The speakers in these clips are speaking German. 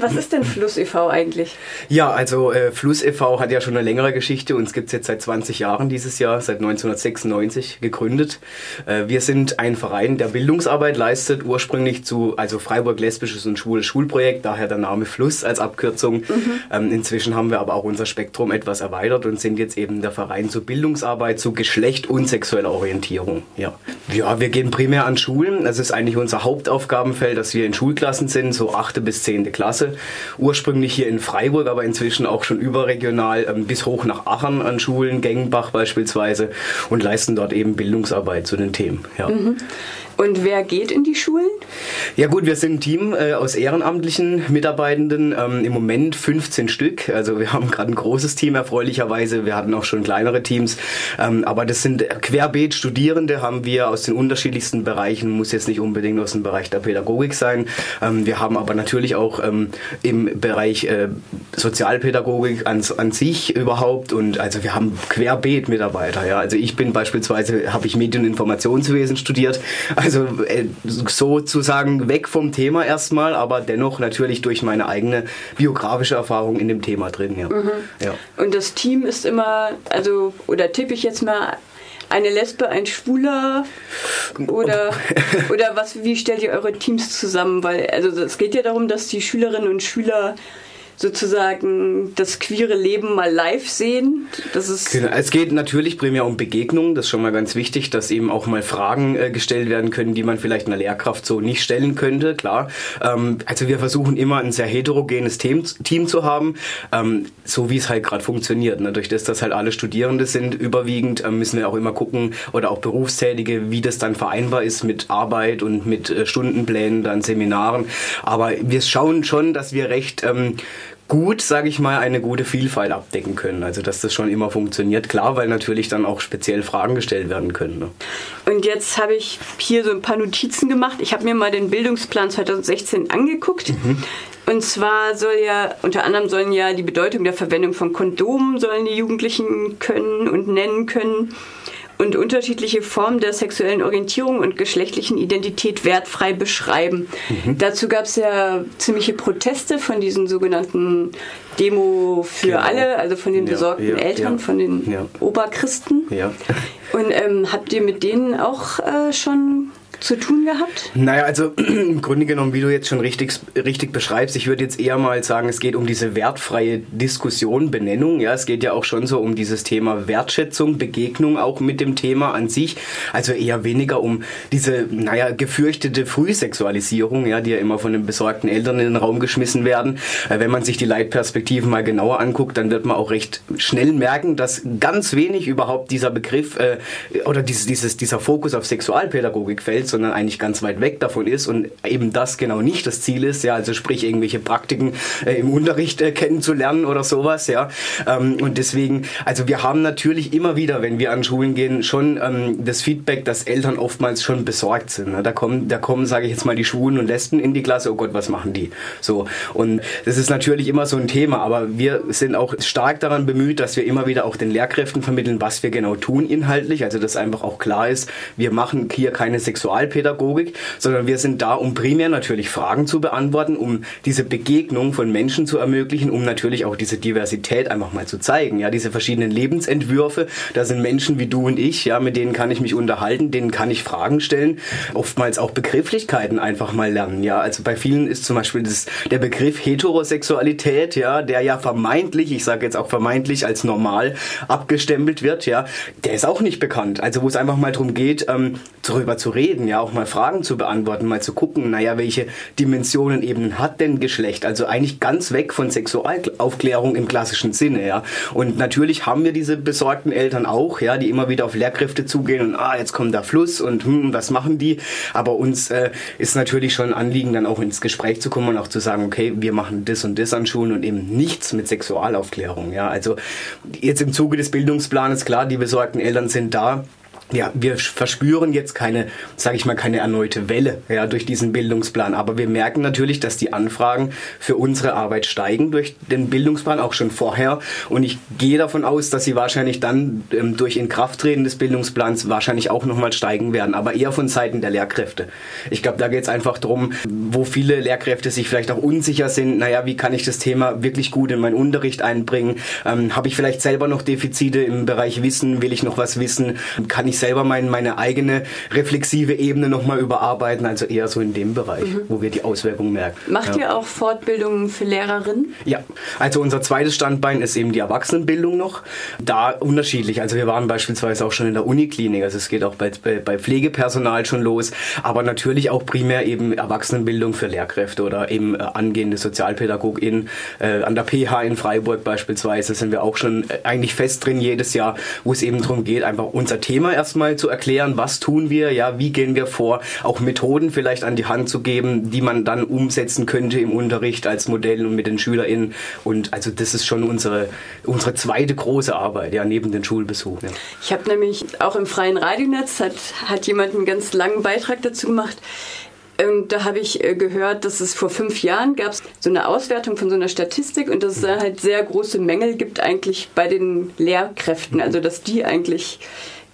Was ist denn Fluss e.V. eigentlich? Ja, also äh, Fluss e.V. hat ja schon eine längere Geschichte. Uns gibt es jetzt seit 20 Jahren dieses Jahr, seit 1996 gegründet. Äh, wir sind ein Verein, der Bildungsarbeit leistet, ursprünglich zu also Freiburg Lesbisches und Schwules Schulprojekt, daher der Name Fluss als Abkürzung. Mhm. Ähm, inzwischen haben wir aber auch unser Spektrum etwas erweitert und sind jetzt eben der Verein zur Bildungsarbeit zu Geschlecht und sexueller Orientierung. Ja, ja wir gehen primär an Schulen. Das ist eigentlich unser Hauptaufgabenfeld, dass wir in Schulklassen sind, so achte bis zehnte Klasse ursprünglich hier in Freiburg, aber inzwischen auch schon überregional ähm, bis hoch nach Aachen an Schulen, Gengenbach beispielsweise und leisten dort eben Bildungsarbeit zu den Themen. Ja. Mhm. Und wer geht in die Schulen? Ja gut, wir sind ein Team äh, aus ehrenamtlichen Mitarbeitenden, ähm, im Moment 15 Stück. Also wir haben gerade ein großes Team erfreulicherweise. Wir hatten auch schon kleinere Teams, ähm, aber das sind querbeet Studierende haben wir aus den unterschiedlichsten Bereichen, muss jetzt nicht unbedingt aus dem Bereich der Pädagogik sein. Ähm, wir haben aber natürlich auch im Bereich äh, Sozialpädagogik an, an sich überhaupt und also wir haben querbeet Mitarbeiter. Ja, also ich bin beispielsweise habe ich Medien- und Informationswesen studiert. Also äh, sozusagen weg vom Thema erstmal, aber dennoch natürlich durch meine eigene biografische Erfahrung in dem Thema drin. Ja. Mhm. ja. Und das Team ist immer, also, oder tippe ich jetzt mal, eine Lesbe, ein Schwuler oder, oder was, wie stellt ihr eure Teams zusammen? Weil, also es geht ja darum, dass die Schülerinnen und Schüler sozusagen das queere Leben mal live sehen. Das ist genau. Es geht natürlich primär um Begegnungen, das ist schon mal ganz wichtig, dass eben auch mal Fragen äh, gestellt werden können, die man vielleicht einer Lehrkraft so nicht stellen könnte, klar. Ähm, also wir versuchen immer ein sehr heterogenes Team, Team zu haben, ähm, so wie es halt gerade funktioniert. Ne? Durch das, dass halt alle Studierende sind, überwiegend ähm, müssen wir auch immer gucken, oder auch Berufstätige, wie das dann vereinbar ist mit Arbeit und mit äh, Stundenplänen, dann Seminaren. Aber wir schauen schon, dass wir recht ähm, gut, sage ich mal, eine gute Vielfalt abdecken können. Also dass das schon immer funktioniert. Klar, weil natürlich dann auch speziell Fragen gestellt werden können. Ne? Und jetzt habe ich hier so ein paar Notizen gemacht. Ich habe mir mal den Bildungsplan 2016 angeguckt. Mhm. Und zwar soll ja, unter anderem sollen ja die Bedeutung der Verwendung von Kondomen sollen die Jugendlichen können und nennen können und unterschiedliche Formen der sexuellen Orientierung und geschlechtlichen Identität wertfrei beschreiben. Mhm. Dazu gab es ja ziemliche Proteste von diesen sogenannten Demo für genau. alle, also von den besorgten ja, Eltern, ja, von den Oberchristen. Und ähm, habt ihr mit denen auch äh, schon zu tun gehabt? Naja, also im Grunde genommen, wie du jetzt schon richtig, richtig beschreibst, ich würde jetzt eher mal sagen, es geht um diese wertfreie Diskussion, Benennung. Ja, es geht ja auch schon so um dieses Thema Wertschätzung, Begegnung auch mit dem Thema an sich. Also eher weniger um diese, naja, gefürchtete Frühsexualisierung, ja, die ja immer von den besorgten Eltern in den Raum geschmissen werden. Äh, wenn man sich die Leitperspektiven mal genauer anguckt, dann wird man auch recht schnell merken, dass ganz wenig überhaupt dieser Begriff äh, oder dieses, dieses, dieser Fokus auf Sexualpädagogik fällt sondern eigentlich ganz weit weg davon ist und eben das genau nicht das Ziel ist, ja, also sprich irgendwelche Praktiken äh, im Unterricht äh, kennenzulernen oder sowas, ja. Ähm, und deswegen, also wir haben natürlich immer wieder, wenn wir an Schulen gehen, schon ähm, das Feedback, dass Eltern oftmals schon besorgt sind. Ne? Da kommen, da kommen, sage ich jetzt mal, die Schwulen und Lesben in die Klasse, oh Gott, was machen die? So. Und das ist natürlich immer so ein Thema, aber wir sind auch stark daran bemüht, dass wir immer wieder auch den Lehrkräften vermitteln, was wir genau tun inhaltlich, also dass einfach auch klar ist, wir machen hier keine Sexual Sexualpädagogik, sondern wir sind da, um primär natürlich Fragen zu beantworten, um diese Begegnung von Menschen zu ermöglichen, um natürlich auch diese Diversität einfach mal zu zeigen. Ja, diese verschiedenen Lebensentwürfe, da sind Menschen wie du und ich, ja, mit denen kann ich mich unterhalten, denen kann ich Fragen stellen, oftmals auch Begrifflichkeiten einfach mal lernen. Ja, also bei vielen ist zum Beispiel das, der Begriff Heterosexualität, ja, der ja vermeintlich, ich sage jetzt auch vermeintlich als normal abgestempelt wird, ja, der ist auch nicht bekannt. Also wo es einfach mal darum geht, ähm, darüber zu reden, ja auch mal Fragen zu beantworten, mal zu gucken, naja, welche Dimensionen eben hat denn Geschlecht? Also eigentlich ganz weg von Sexualaufklärung im klassischen Sinne, ja. Und natürlich haben wir diese besorgten Eltern auch, ja, die immer wieder auf Lehrkräfte zugehen und ah, jetzt kommt der Fluss und hm, was machen die? Aber uns äh, ist natürlich schon ein Anliegen, dann auch ins Gespräch zu kommen und auch zu sagen, okay, wir machen das und das an Schulen und eben nichts mit Sexualaufklärung, ja. Also jetzt im Zuge des Bildungsplanes, klar, die besorgten Eltern sind da ja, wir verspüren jetzt keine, sage ich mal, keine erneute Welle ja, durch diesen Bildungsplan. Aber wir merken natürlich, dass die Anfragen für unsere Arbeit steigen durch den Bildungsplan, auch schon vorher. Und ich gehe davon aus, dass sie wahrscheinlich dann ähm, durch Inkrafttreten des Bildungsplans wahrscheinlich auch nochmal steigen werden, aber eher von Seiten der Lehrkräfte. Ich glaube, da geht es einfach darum, wo viele Lehrkräfte sich vielleicht auch unsicher sind, naja, wie kann ich das Thema wirklich gut in meinen Unterricht einbringen? Ähm, Habe ich vielleicht selber noch Defizite im Bereich Wissen? Will ich noch was wissen? Kann ich selber mein, meine eigene reflexive Ebene nochmal überarbeiten, also eher so in dem Bereich, mhm. wo wir die Auswirkungen merken. Macht ja. ihr auch Fortbildungen für Lehrerinnen? Ja, also unser zweites Standbein ist eben die Erwachsenenbildung noch. Da unterschiedlich, also wir waren beispielsweise auch schon in der Uniklinik, also es geht auch bei, bei, bei Pflegepersonal schon los, aber natürlich auch primär eben Erwachsenenbildung für Lehrkräfte oder eben äh, angehende SozialpädagogInnen. Äh, an der PH in Freiburg beispielsweise sind wir auch schon äh, eigentlich fest drin jedes Jahr, wo es eben darum geht, einfach unser Thema erst erstmal zu erklären, was tun wir, ja, wie gehen wir vor, auch Methoden vielleicht an die Hand zu geben, die man dann umsetzen könnte im Unterricht als Modell und mit den SchülerInnen. Und also das ist schon unsere, unsere zweite große Arbeit, ja, neben den Schulbesuch. Ja. Ich habe nämlich auch im freien Radionetz hat, hat jemand einen ganz langen Beitrag dazu gemacht. Und da habe ich äh, gehört, dass es vor fünf Jahren gab so eine Auswertung von so einer Statistik und dass es da halt sehr große Mängel gibt eigentlich bei den Lehrkräften. Also dass die eigentlich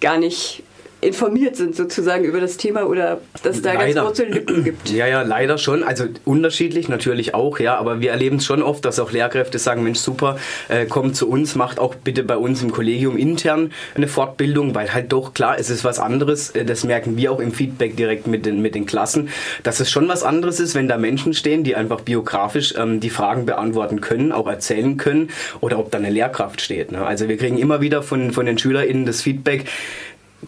gar nicht informiert sind sozusagen über das Thema oder dass da leider. ganz große Lücken gibt. Ja, ja, leider schon. Also unterschiedlich natürlich auch, ja, aber wir erleben es schon oft, dass auch Lehrkräfte sagen, Mensch, super, äh, kommt zu uns, macht auch bitte bei uns im Kollegium intern eine Fortbildung, weil halt doch klar, es ist was anderes, äh, das merken wir auch im Feedback direkt mit den, mit den Klassen, dass es schon was anderes ist, wenn da Menschen stehen, die einfach biografisch ähm, die Fragen beantworten können, auch erzählen können oder ob da eine Lehrkraft steht. Ne? Also wir kriegen immer wieder von, von den SchülerInnen das Feedback,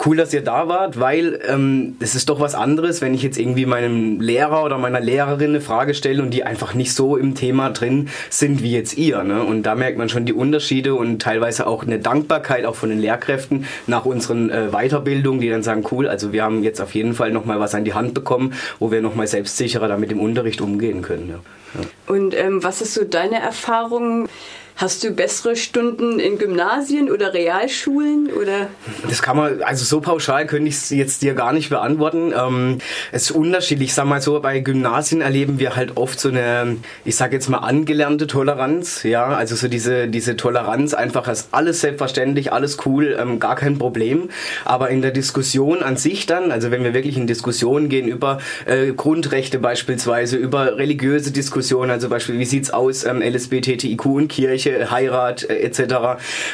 cool, dass ihr da wart, weil ähm, es ist doch was anderes, wenn ich jetzt irgendwie meinem Lehrer oder meiner Lehrerin eine Frage stelle und die einfach nicht so im Thema drin sind wie jetzt ihr. Ne? Und da merkt man schon die Unterschiede und teilweise auch eine Dankbarkeit auch von den Lehrkräften nach unseren äh, Weiterbildungen, die dann sagen, cool, also wir haben jetzt auf jeden Fall nochmal was an die Hand bekommen, wo wir nochmal selbstsicherer damit im Unterricht umgehen können. Ja. Ja. Und ähm, was ist so deine Erfahrung? Hast du bessere Stunden in Gymnasien oder Realschulen oder? Das kann man, also so pauschal könnte ich es jetzt dir gar nicht beantworten. Ähm, es ist unterschiedlich. Ich sag mal so, bei Gymnasien erleben wir halt oft so eine, ich sag jetzt mal angelernte Toleranz. Ja, also so diese, diese Toleranz einfach ist alles selbstverständlich, alles cool, ähm, gar kein Problem. Aber in der Diskussion an sich dann, also wenn wir wirklich in Diskussionen gehen über äh, Grundrechte beispielsweise, über religiöse Diskussionen, also beispielsweise, wie sieht's aus, ähm, LSBTTIQ und Kirche, Kirche, Heirat äh, etc.,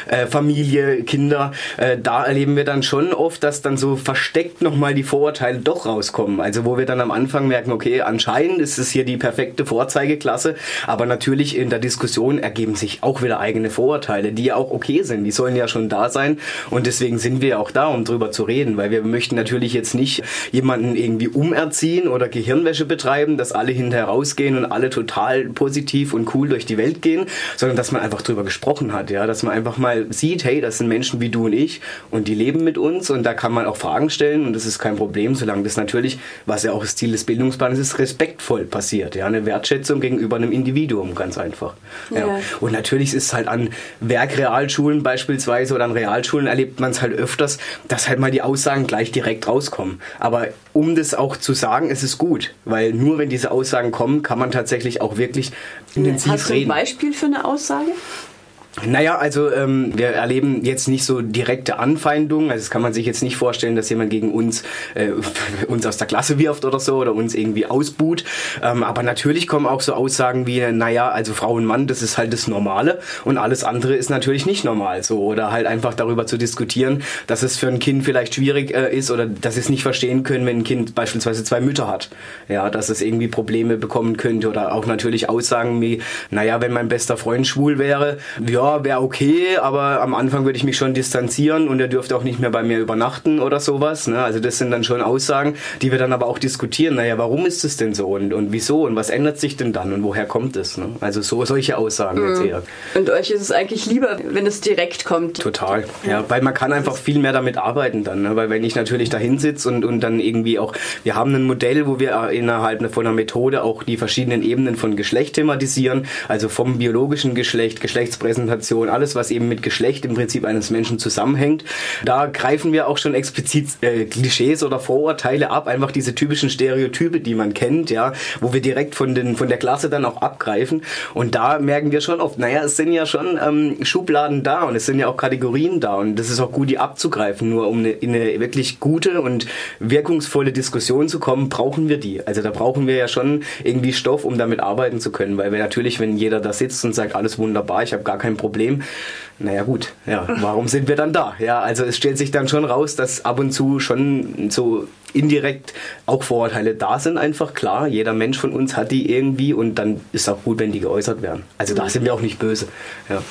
äh, Familie, Kinder, äh, da erleben wir dann schon oft, dass dann so versteckt nochmal die Vorurteile doch rauskommen. Also wo wir dann am Anfang merken, okay, anscheinend ist es hier die perfekte Vorzeigeklasse, aber natürlich in der Diskussion ergeben sich auch wieder eigene Vorurteile, die ja auch okay sind. Die sollen ja schon da sein und deswegen sind wir auch da, um drüber zu reden, weil wir möchten natürlich jetzt nicht jemanden irgendwie umerziehen oder Gehirnwäsche betreiben, dass alle hinterher rausgehen und alle total positiv und cool durch die Welt gehen, sondern dass man einfach drüber gesprochen hat, ja, dass man einfach mal sieht, hey, das sind Menschen wie du und ich und die leben mit uns und da kann man auch Fragen stellen und das ist kein Problem, solange das natürlich, was ja auch das Ziel des Bildungsplanes ist, respektvoll passiert, ja, eine Wertschätzung gegenüber einem Individuum, ganz einfach. Ja. ja. Und natürlich ist es halt an Werkrealschulen beispielsweise oder an Realschulen erlebt man es halt öfters, dass halt mal die Aussagen gleich direkt rauskommen. Aber um das auch zu sagen, es ist gut, weil nur wenn diese Aussagen kommen, kann man tatsächlich auch wirklich intensiv reden. Hast du ein Beispiel für eine Aussage? Mm-hmm. Naja, also ähm, wir erleben jetzt nicht so direkte Anfeindungen. Also das kann man sich jetzt nicht vorstellen, dass jemand gegen uns äh, uns aus der Klasse wirft oder so oder uns irgendwie ausbuht. Ähm, aber natürlich kommen auch so Aussagen wie, naja, also Frau und Mann, das ist halt das Normale und alles andere ist natürlich nicht normal so. Oder halt einfach darüber zu diskutieren, dass es für ein Kind vielleicht schwierig äh, ist oder dass es nicht verstehen können, wenn ein Kind beispielsweise zwei Mütter hat. Ja, dass es irgendwie Probleme bekommen könnte. Oder auch natürlich Aussagen wie, naja, wenn mein bester Freund schwul wäre, ja, ja, wäre okay, aber am Anfang würde ich mich schon distanzieren und er dürfte auch nicht mehr bei mir übernachten oder sowas. Ne? Also das sind dann schon Aussagen, die wir dann aber auch diskutieren. Naja, warum ist es denn so und, und wieso und was ändert sich denn dann und woher kommt es? Ne? Also so solche Aussagen mhm. jetzt eher. Und euch ist es eigentlich lieber, wenn es direkt kommt? Total, ja, weil man kann einfach viel mehr damit arbeiten dann. Ne? Weil wenn ich natürlich dahin sitze und, und dann irgendwie auch, wir haben ein Modell, wo wir innerhalb von einer Methode auch die verschiedenen Ebenen von Geschlecht thematisieren, also vom biologischen Geschlecht, Geschlechtspräsentation, Repräsentation, alles, was eben mit Geschlecht im Prinzip eines Menschen zusammenhängt. Da greifen wir auch schon explizit äh, Klischees oder Vorurteile ab, einfach diese typischen Stereotype, die man kennt, ja, wo wir direkt von, den, von der Klasse dann auch abgreifen. Und da merken wir schon oft, naja, es sind ja schon ähm, Schubladen da und es sind ja auch Kategorien da und das ist auch gut, die abzugreifen. Nur um eine, in eine wirklich gute und wirkungsvolle Diskussion zu kommen, brauchen wir die. Also da brauchen wir ja schon irgendwie Stoff, um damit arbeiten zu können, weil wir natürlich, wenn jeder da sitzt und sagt, alles wunderbar, ich habe gar kein Problem, naja gut, ja, warum sind wir dann da? Ja, also es stellt sich dann schon raus, dass ab und zu schon so indirekt auch Vorurteile da sind, einfach klar. Jeder Mensch von uns hat die irgendwie und dann ist auch gut, wenn die geäußert werden. Also da sind wir auch nicht böse. Ja.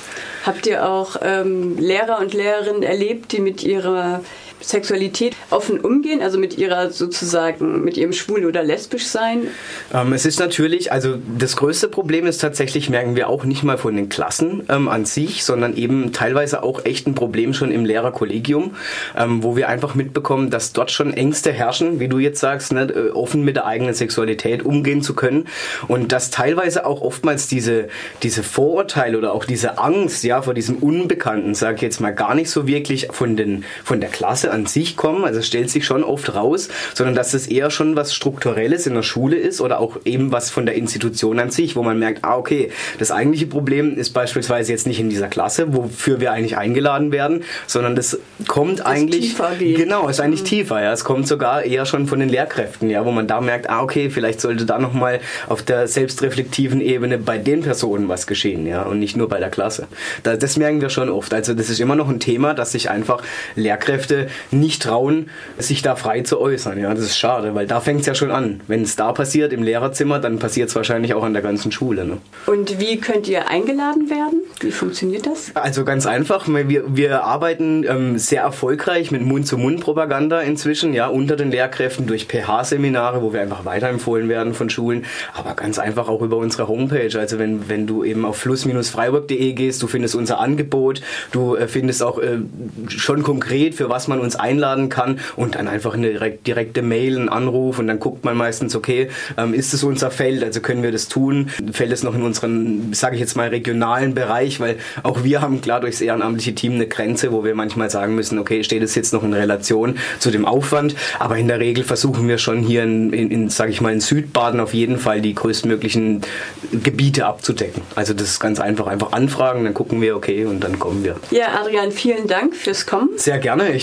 Habt ihr auch ähm, Lehrer und Lehrerinnen erlebt, die mit ihrer Sexualität offen umgehen, also mit ihrer sozusagen, mit ihrem Schwul- oder lesbisch sein? Ähm, es ist natürlich, also das größte Problem ist tatsächlich, merken wir auch nicht mal von den Klassen ähm, an sich, sondern eben teilweise auch echt ein Problem schon im Lehrerkollegium, ähm, wo wir einfach mitbekommen, dass dort schon Ängste herrschen, wie du jetzt sagst, ne, äh, offen mit der eigenen Sexualität umgehen zu können und dass teilweise auch oftmals diese, diese Vorurteile oder auch diese Angst, ja, vor diesem Unbekannten, sage ich jetzt mal, gar nicht so wirklich von, den, von der Klasse an sich kommen, also es stellt sich schon oft raus, sondern dass es eher schon was Strukturelles in der Schule ist oder auch eben was von der Institution an sich, wo man merkt, ah okay, das eigentliche Problem ist beispielsweise jetzt nicht in dieser Klasse, wofür wir eigentlich eingeladen werden, sondern das kommt das eigentlich genau, ist eigentlich mhm. tiefer, ja, es kommt sogar eher schon von den Lehrkräften, ja, wo man da merkt, ah okay, vielleicht sollte da noch mal auf der selbstreflektiven Ebene bei den Personen was geschehen, ja, und nicht nur bei der Klasse. das merken wir schon oft. Also das ist immer noch ein Thema, dass sich einfach Lehrkräfte nicht trauen, sich da frei zu äußern. Ja, das ist schade, weil da fängt es ja schon an. Wenn es da passiert im Lehrerzimmer, dann passiert es wahrscheinlich auch an der ganzen Schule. Ne? Und wie könnt ihr eingeladen werden? Wie funktioniert das? Also ganz einfach. Wir, wir arbeiten ähm, sehr erfolgreich mit Mund-zu-Mund-Propaganda inzwischen, ja, unter den Lehrkräften durch PH-Seminare, wo wir einfach weiterempfohlen werden von Schulen, aber ganz einfach auch über unsere Homepage. Also wenn, wenn du eben auf fluss-freiburg.de gehst, du findest unser Angebot, du äh, findest auch äh, schon konkret, für was man uns einladen kann und dann einfach eine direkte Mail, einen Anruf und dann guckt man meistens, okay, ähm, ist es unser Feld, also können wir das tun? Fällt es noch in unseren, sage ich jetzt mal, regionalen Bereich, weil auch wir haben klar durchs ehrenamtliche Team eine Grenze, wo wir manchmal sagen müssen, okay, steht es jetzt noch in Relation zu dem Aufwand, aber in der Regel versuchen wir schon hier in, in, in sage ich mal, in Südbaden auf jeden Fall die größtmöglichen Gebiete abzudecken. Also das ist ganz einfach, einfach anfragen, dann gucken wir, okay, und dann kommen wir. Ja, Adrian, vielen Dank fürs Kommen. Sehr gerne. Ich